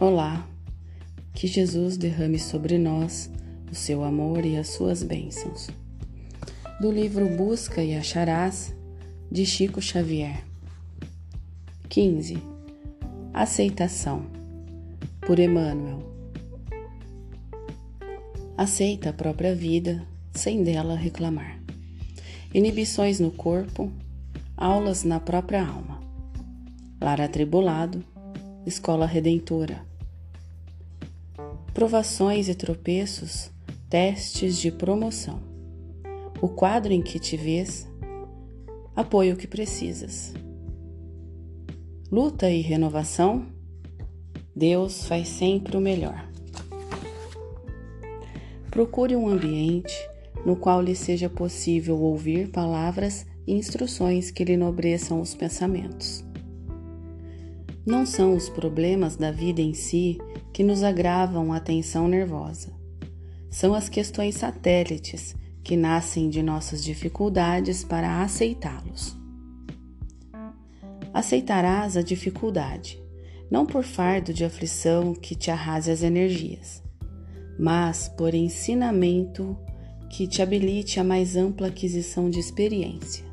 Olá, que Jesus derrame sobre nós o seu amor e as suas bênçãos. Do livro Busca e Acharás, de Chico Xavier. 15. Aceitação, por Emmanuel. Aceita a própria vida sem dela reclamar. Inibições no corpo, aulas na própria alma. Lar atribulado, escola redentora. Provações e tropeços, testes de promoção. O quadro em que te vês, apoio que precisas. Luta e renovação, Deus faz sempre o melhor. Procure um ambiente no qual lhe seja possível ouvir palavras e instruções que lhe nobreçam os pensamentos. Não são os problemas da vida em si que nos agravam a tensão nervosa. São as questões satélites que nascem de nossas dificuldades para aceitá-los. Aceitarás a dificuldade, não por fardo de aflição que te arrase as energias, mas por ensinamento que te habilite a mais ampla aquisição de experiência.